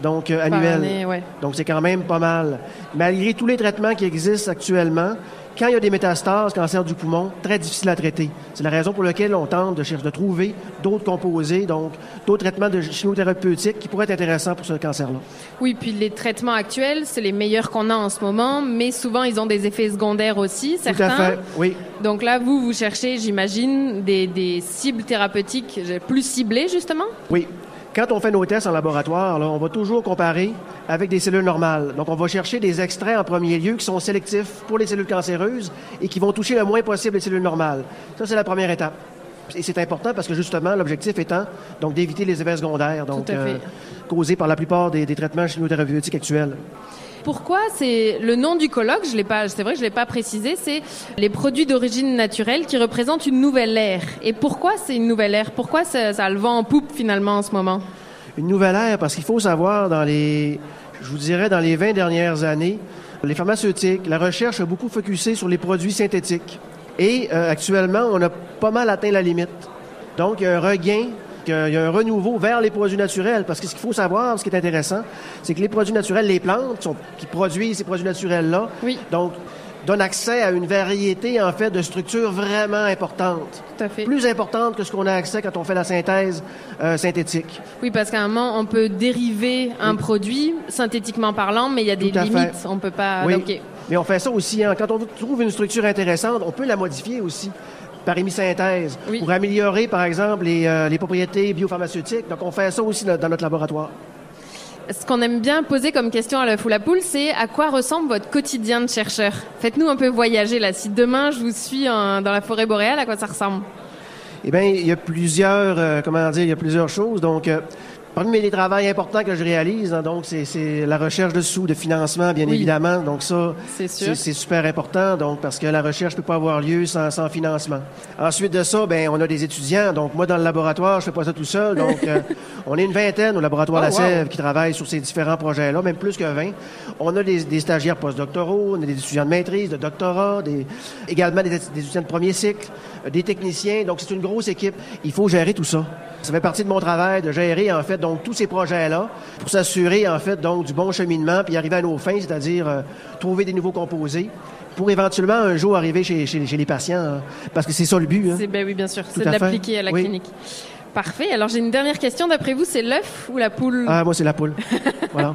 donc, euh, année, ouais. Donc, c'est quand même pas mal. Malgré tous les traitements qui existent actuellement, quand il y a des métastases, cancer du poumon, très difficile à traiter. C'est la raison pour laquelle on tente de, chercher, de trouver d'autres composés, donc d'autres traitements de chimiothérapeutiques qui pourraient être intéressants pour ce cancer-là. Oui, puis les traitements actuels, c'est les meilleurs qu'on a en ce moment, mais souvent ils ont des effets secondaires aussi, certains. Tout à fait, oui. Donc là, vous, vous cherchez, j'imagine, des, des cibles thérapeutiques plus ciblées, justement? Oui. Quand on fait nos tests en laboratoire, là, on va toujours comparer avec des cellules normales. Donc, on va chercher des extraits en premier lieu qui sont sélectifs pour les cellules cancéreuses et qui vont toucher le moins possible les cellules normales. Ça, c'est la première étape. Et c'est important parce que justement, l'objectif étant donc d'éviter les effets secondaires, donc euh, causés par la plupart des, des traitements chimiothérapeutiques actuels. Pourquoi c'est le nom du colloque Je l'ai pas. C'est vrai je l'ai pas précisé. C'est les produits d'origine naturelle qui représentent une nouvelle ère. Et pourquoi c'est une nouvelle ère? Pourquoi ça, le vent en poupe finalement en ce moment? Une nouvelle ère, parce qu'il faut savoir, dans les, je vous dirais, dans les 20 dernières années, les pharmaceutiques, la recherche a beaucoup focusé sur les produits synthétiques. Et euh, actuellement, on a pas mal atteint la limite. Donc, il y a un regain, il y a un renouveau vers les produits naturels. Parce que ce qu'il faut savoir, ce qui est intéressant, c'est que les produits naturels, les plantes qui, sont- qui produisent ces produits naturels-là, donc donne accès à une variété, en fait, de structures vraiment importantes. Tout à fait. Plus importantes que ce qu'on a accès quand on fait la synthèse euh, synthétique. Oui, parce qu'à un moment, on peut dériver un produit, synthétiquement parlant, mais il y a des à fait. limites. On peut pas... Oui. Mais on fait ça aussi. hein. Quand on trouve une structure intéressante, on peut la modifier aussi par hémisynthèse pour améliorer, par exemple, les, euh, les propriétés biopharmaceutiques. Donc, on fait ça aussi dans, notre laboratoire. Ce qu'on aime bien poser comme question à l'œuf ou la poule, c'est à quoi ressemble votre quotidien de chercheur? Faites-nous un peu voyager là. Si demain je vous suis en- dans la forêt boréale, à quoi ça ressemble? Eh bien, il y a plusieurs, euh, comment dire, il y a plusieurs choses. Donc, euh, parmi les travaux importants que je réalise, hein, donc, c'est- la recherche de sous, de financement, bien Oui. évidemment. Donc, ça, C'est super important, donc, parce que la recherche ne peut pas avoir lieu sans, sans financement. Ensuite de ça, ben, on a des étudiants. Donc, moi, dans le laboratoire, je fais pas ça tout seul. Donc, [LAUGHS] euh, on est une vingtaine au laboratoire Oh, La Sève wow. qui travaillent sur ces différents projets-là, même plus que 20. On a des, des stagiaires postdoctoraux, on a des étudiants de maîtrise, de doctorat, des, également des, des étudiants de premier cycle, euh, des techniciens. Donc, c'est une grosse équipe. Il faut gérer tout ça. Ça fait partie de mon travail de gérer, en fait, donc, tous ces projets-là pour s'assurer, en fait, donc, du bon cheminement puis arriver à nos fins, c'est-à-dire euh, trouver des nouveaux composés pour éventuellement un jour arriver chez, chez- chez les patients, hein, parce que c'est ça le but. hein. Ben oui, bien sûr, c'est fait. d'appliquer à la Oui. clinique. Parfait. Alors j'ai une dernière question. D'après vous, c'est l'œuf ou la poule Ah, moi, c'est la poule. voilà.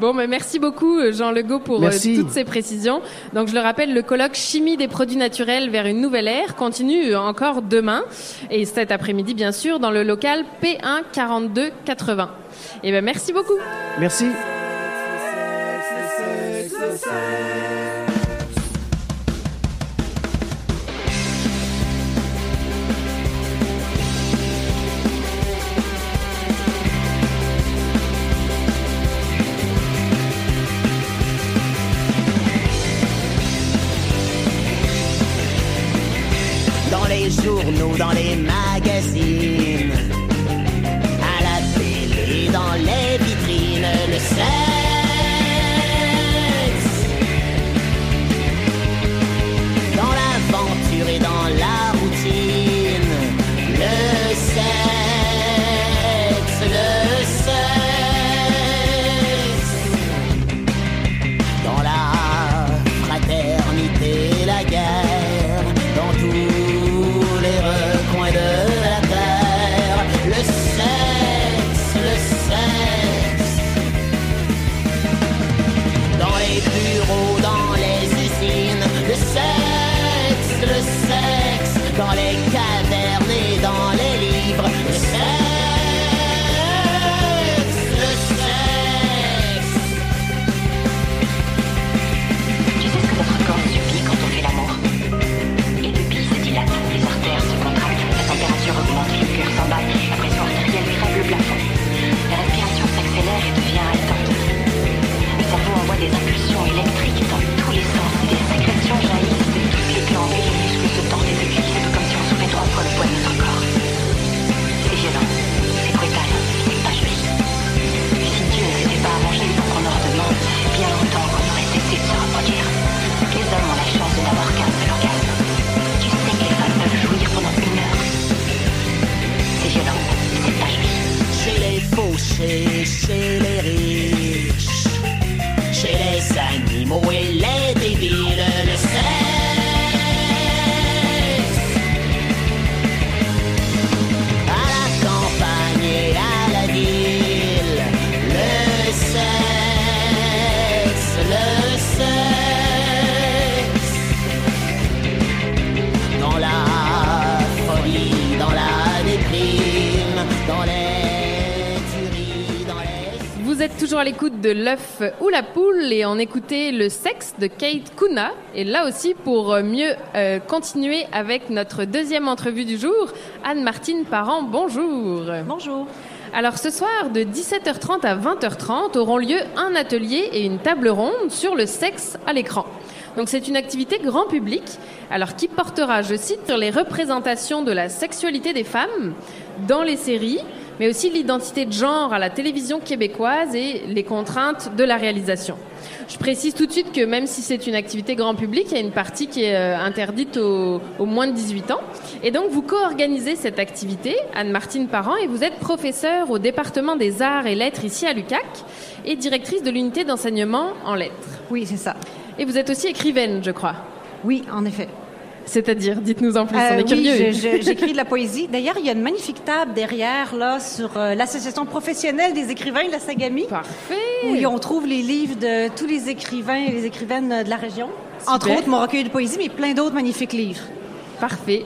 Bon, mais merci beaucoup, euh, Jean Legault, pour euh, Merci. toutes ces précisions. Donc, je le rappelle, le colloque Chimie des produits naturels vers une nouvelle ère continue euh, encore demain et cet après-midi, bien sûr, dans le local P1 4280. Et ben, merci beaucoup. Merci. Les journaux, dans les magazines, à la télé, dans les vitrines, le sexe. L'écoute de l'œuf ou la poule et on écoutait le sexe de Kate Kuna. Et là aussi, pour mieux euh, continuer avec notre deuxième entrevue du jour, Anne-Martine Parent, bonjour. Bonjour. Alors ce soir, de 17h30 à 20h30, auront lieu un atelier et une table ronde sur le sexe à l'écran. Donc c'est une activité grand public, alors qui portera, je cite, sur les représentations de la sexualité des femmes dans les séries, mais aussi l'identité de genre à la télévision québécoise et les contraintes de la réalisation. Je précise tout de suite que même si c'est une activité grand public, il y a une partie qui est euh, interdite aux, aux moins de 18 ans. Et donc vous co-organisez cette activité, Anne-Martine Parent, et vous êtes professeure au département des arts et lettres ici à l'UCAC et directrice de l'unité d'enseignement en lettres. Oui, c'est ça. Et vous êtes aussi écrivaine, je crois. Oui, en effet. C'est-à-dire, dites-nous en plus, on Euh, est oui, curieux. j'écris de la poésie. D'ailleurs, il y a une magnifique table derrière, là, sur euh, l'Association professionnelle des écrivains de la Sagami. Parfait. Où on trouve les livres de tous les écrivains et les écrivaines de la région. Entre autres, mon recueil de poésie, mais plein d'autres magnifiques livres. Parfait.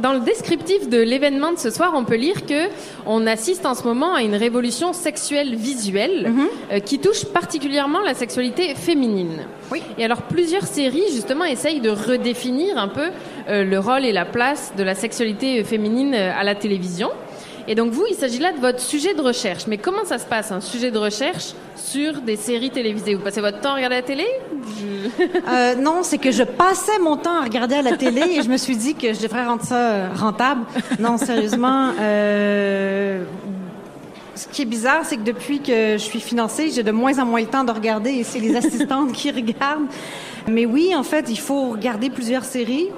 Dans le descriptif de l'événement de ce soir, on peut lire que on assiste en ce moment à une révolution sexuelle visuelle euh, qui touche particulièrement la sexualité féminine. Oui. Et alors plusieurs séries justement essayent de redéfinir un peu euh, le rôle et la place de la sexualité féminine euh, à la télévision. Et donc vous, il s'agit là de votre sujet de recherche. Mais comment ça se passe un sujet de recherche sur des séries télévisées? Vous passez votre temps à regarder la télé? [LAUGHS] Euh, non, c'est que je passais mon temps à regarder à la télé et je me suis dit que je devrais rendre ça euh, rentable. Non, sérieusement. Euh, ce qui est bizarre, c'est que depuis que je suis financée, j'ai de moins en moins le temps de regarder et c'est les assistantes [LAUGHS] qui regardent. Mais oui, en fait, il faut regarder plusieurs séries.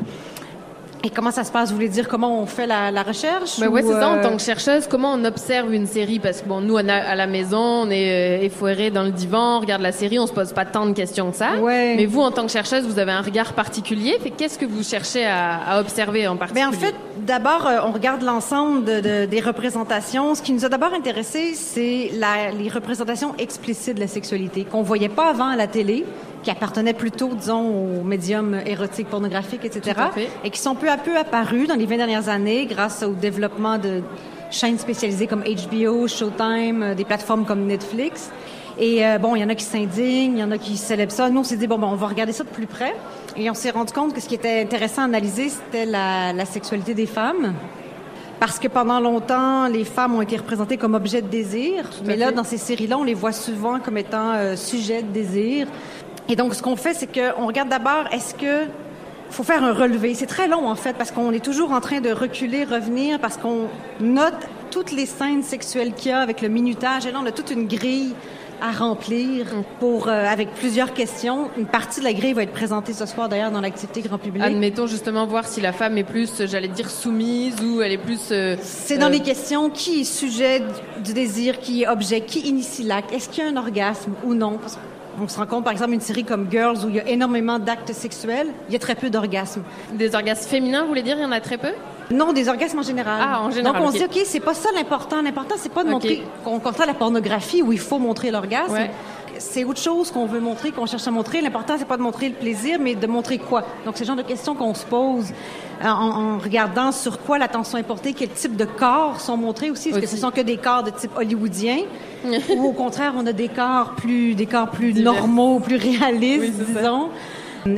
Et comment ça se passe? Vous voulez dire comment on fait la, la recherche? Ben ouais, ou, c'est ça. En euh, tant que chercheuse, comment on observe une série? Parce que bon, nous, on a- à la maison, on est euh, effoirés dans le divan, on regarde la série, on se pose pas tant de questions que ça. Mais vous, en tant que chercheuse, vous avez un regard particulier. Fait qu'est-ce que vous cherchez à, à observer en particulier Ben, en fait, d'abord, euh, on regarde l'ensemble de- de- des représentations. Ce qui nous a d'abord intéressé, c'est les représentations explicites de la sexualité qu'on voyait pas avant à la télé, qui appartenaient plutôt, disons, aux médiums érotiques, pornographiques, etc., et qui sont peu à peu apparus dans les 20 dernières années grâce au développement de chaînes spécialisées comme HBO, Showtime, euh, des plateformes comme Netflix. Et euh, bon, il y en a qui s'indignent, il y en a qui célèbrent ça. Nous, on s'est dit, bon, ben, on va regarder ça de plus près. Et on s'est rendu compte que ce qui était intéressant à analyser, c'était la, la sexualité des femmes. Parce que pendant longtemps, les femmes ont été représentées comme objets de désir. Mais là, fait. dans ces séries-là, on les voit souvent comme étant euh, sujets de désir. Et donc, ce qu'on fait, c'est qu'on regarde d'abord, est-ce que faut faire un relevé. C'est très long, en fait, parce qu'on est toujours en train de reculer, revenir, parce qu'on note toutes les scènes sexuelles qu'il y a avec le minutage. Et là, on a toute une grille à remplir pour euh, avec plusieurs questions. Une partie de la grille va être présentée ce soir d'ailleurs dans l'activité grand public. Admettons justement voir si la femme est plus, euh, j'allais dire, soumise ou elle est plus. euh, C'est dans euh, les questions qui est sujet du- du désir, qui est objet, qui initie l'acte. Est-ce qu'il y a un orgasme ou non? Parce on se rend compte, par exemple, une série comme Girls où il y a énormément d'actes sexuels, il y a très peu d'orgasmes. Des orgasmes féminins, vous voulez dire, il y en a très peu? Non, des orgasmes en général. Ah, en général, Donc on se dit, OK, c'est pas ça l'important. L'important, c'est pas de Ok. montrer, qu'on contraire la pornographie où il faut montrer l'orgasme. Ouais. C'est autre chose qu'on veut montrer, qu'on cherche à montrer. L'important, c'est pas de montrer le plaisir, mais de montrer quoi? Donc, c'est le genre de questions qu'on se pose en, en regardant sur quoi l'attention est portée, quel type de corps sont montrés aussi. Est-ce que ce sont que des corps de type hollywoodien? [LAUGHS] Ou au contraire, on a des corps plus, des corps plus Divers. normaux, plus réalistes, Oui, c'est ça. disons.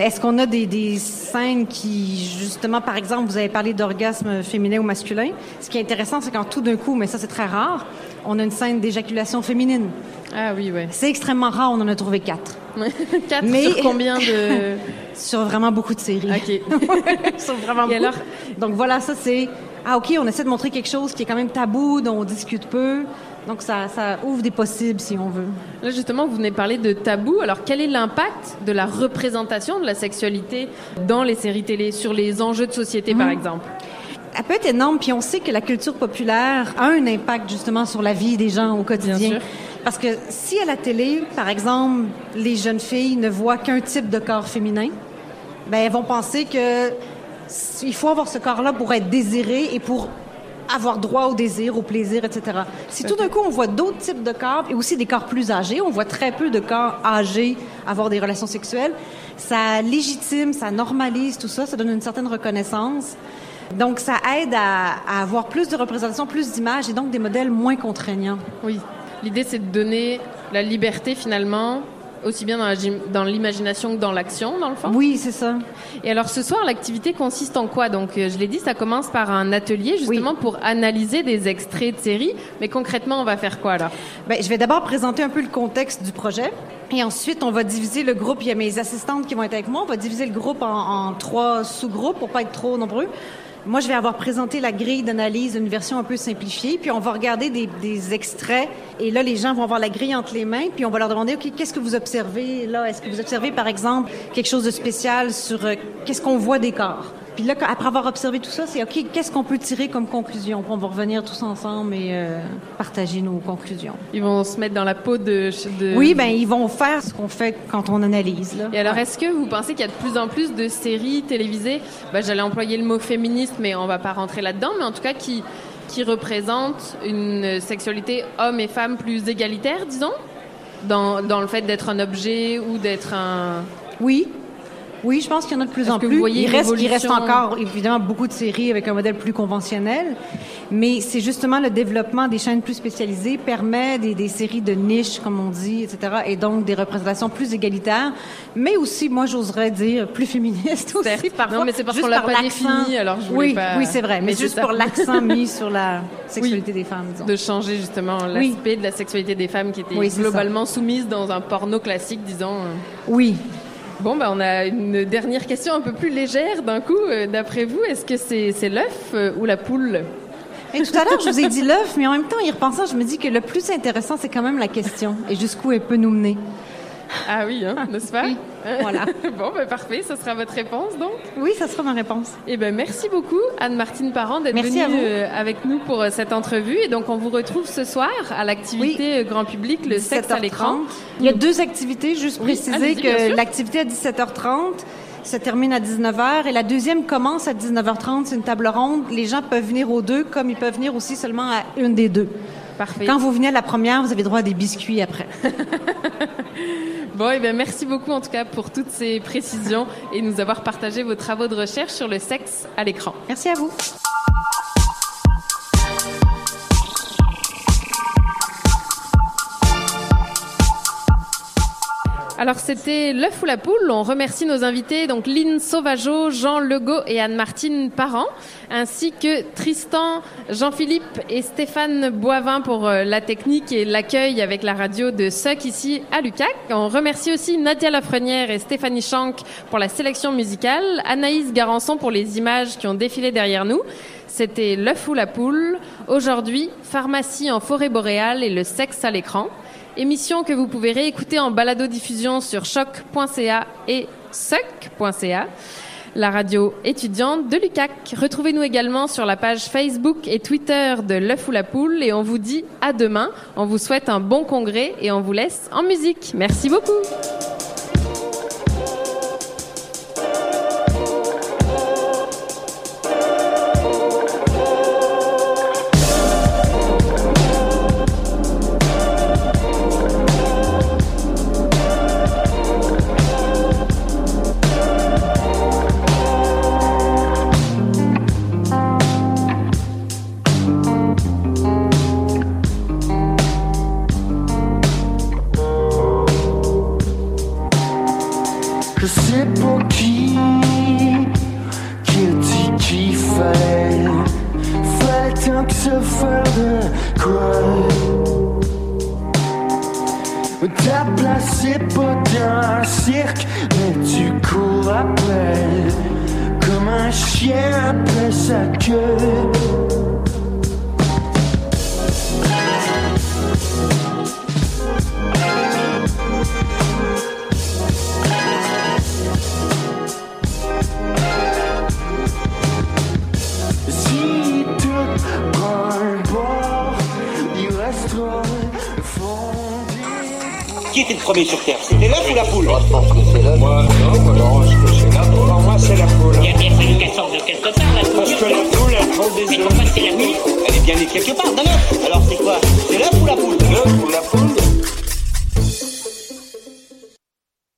Est-ce qu'on a des, des scènes qui, justement, par exemple, vous avez parlé d'orgasme féminin ou masculin. Ce qui est intéressant, c'est quand tout d'un coup, mais ça c'est très rare, on a une scène d'éjaculation féminine. Ah oui, ouais. C'est extrêmement rare, on en a trouvé quatre. [LAUGHS] Quatre Mais- sur combien de... [LAUGHS] Sur vraiment beaucoup de séries. OK. [LAUGHS] Sur vraiment beaucoup. alors? Donc voilà, ça c'est... Ah OK, on essaie de montrer quelque chose qui est quand même tabou, dont on discute peu. Donc ça, ça ouvre des possibles, si on veut. Là, justement, vous venez de parler de tabou. Alors, quel est l'impact de la représentation de la sexualité dans les séries télé, sur les enjeux de société, par Mhm. exemple? Elle peut être énorme, puis on sait que la culture populaire a un impact justement sur la vie des gens au quotidien. Parce que si à la télé, par exemple, les jeunes filles ne voient qu'un type de corps féminin, ben elles vont penser que il faut avoir ce corps-là pour être désiré et pour avoir droit au désir, au plaisir, etc. Si tout d'un coup on voit d'autres types de corps et aussi des corps plus âgés, on voit très peu de corps âgés avoir des relations sexuelles, ça légitime, ça normalise tout ça, ça donne une certaine reconnaissance. Donc ça aide à, à avoir plus de représentations, plus d'images et donc des modèles moins contraignants. Oui. L'idée, c'est de donner la liberté, finalement, aussi bien dans l'imagination que dans l'action, dans le fond. Oui, c'est ça. Et alors, ce soir, l'activité consiste en quoi? Donc, euh, je l'ai dit, ça commence par un atelier, justement, pour analyser des extraits de séries. Mais concrètement, on va faire quoi, alors Ben, je vais d'abord présenter un peu le contexte du projet. Et ensuite, on va diviser le groupe. Il y a mes assistantes qui vont être avec moi. On va diviser le groupe en, en trois sous-groupes pour pas être trop nombreux. Moi, je vais avoir présenté la grille d'analyse, une version un peu simplifiée, puis on va regarder des, extraits. Et là, les gens vont avoir la grille entre les mains, puis on va leur demander, OK, qu'est-ce que vous observez là? Est-ce que vous observez, par exemple, quelque chose de spécial sur euh, qu'est-ce qu'on voit des corps? Puis là, après avoir observé tout ça, c'est OK, qu'est-ce qu'on peut tirer comme conclusion? On va revenir tous ensemble et euh, partager nos conclusions. Ils vont se mettre dans la peau de. de- Oui, ben ils vont faire ce qu'on fait quand on analyse. Là. Et alors, est-ce que vous pensez qu'il y a de plus en plus de séries télévisées? Ben, J'allais employer le mot féministe, mais on va pas rentrer là-dedans, mais en tout cas qui, qui représentent une sexualité homme et femme plus égalitaire, disons? Dans, dans le fait d'être un objet ou d'être un... Oui. Oui, je pense qu'il y en a de plus en plus. voyez il, reste, il reste évolution? encore, évidemment, beaucoup de séries avec un modèle plus conventionnel. Mais c'est justement le développement des chaînes plus spécialisées permet des, des séries de niche, comme on dit, etc. Et donc des représentations plus égalitaires. Mais aussi, moi, j'oserais dire, plus féministes aussi, parfois. Non, mais c'est parce qu'on l'a par pas défini, alors je voulais oui, pas- Oui, c'est vrai. Mais, juste pour l'accent mis sur la [LAUGHS] sexualité des femmes, disons. De changer justement Oui. l'aspect de la sexualité des femmes qui était globalement soumise dans un porno classique, disons. Oui. Bon, ben, on a une dernière question un peu plus légère d'un coup. Euh, D'après vous, est-ce que c'est l'œuf euh, ou la poule? Tout à l'heure, je vous ai dit l'œuf, mais en même temps, y repensant, je me dis que le plus intéressant, c'est quand même la question et jusqu'où elle peut nous mener. Ah oui, hein, n'est-ce pas? Voilà. [LAUGHS] bon, ben parfait, ça sera votre réponse donc Oui, ça sera ma réponse. Eh ben merci beaucoup Anne-Martine Parent d'être venue euh, avec nous pour euh, cette entrevue et donc on vous retrouve ce soir à l'activité euh, grand public le sexe à 17h30. l'écran. Il y a deux activités, juste Oui, préciser que l'activité à 17h30 se termine à 19h et la deuxième commence à 19h30. C'est une table ronde. Les gens peuvent venir aux deux comme ils peuvent venir aussi seulement à une des deux. Parfait. Quand vous venez à la première, vous avez droit à des biscuits après. [LAUGHS] Bon, eh bien, merci beaucoup en tout cas pour toutes ces précisions et nous avoir partagé vos travaux de recherche sur le sexe à l'écran. Merci à vous. Alors c'était l'œuf ou la poule. On remercie nos invités, donc Lynn Sauvageau, Jean Legault et Anne-Martine Parent, ainsi que Tristan, Jean-Philippe et Stéphane Boivin pour euh, la technique et l'accueil avec la radio de SOC ici à Lucac. On remercie aussi Nadia Lafrenière et Stéphanie Schank pour la sélection musicale, Anaïs Garançon pour les images qui ont défilé derrière nous. C'était l'œuf ou la poule. Aujourd'hui, pharmacie en forêt boréale et le sexe à l'écran. Émission que vous pouvez réécouter en balado-diffusion sur choc.ca et soc.ca. La radio étudiante de Lucac. Retrouvez-nous également sur la page Facebook et Twitter de l'œuf ou la poule et on vous dit à demain. On vous souhaite un bon congrès et on vous laisse en musique. Merci beaucoup.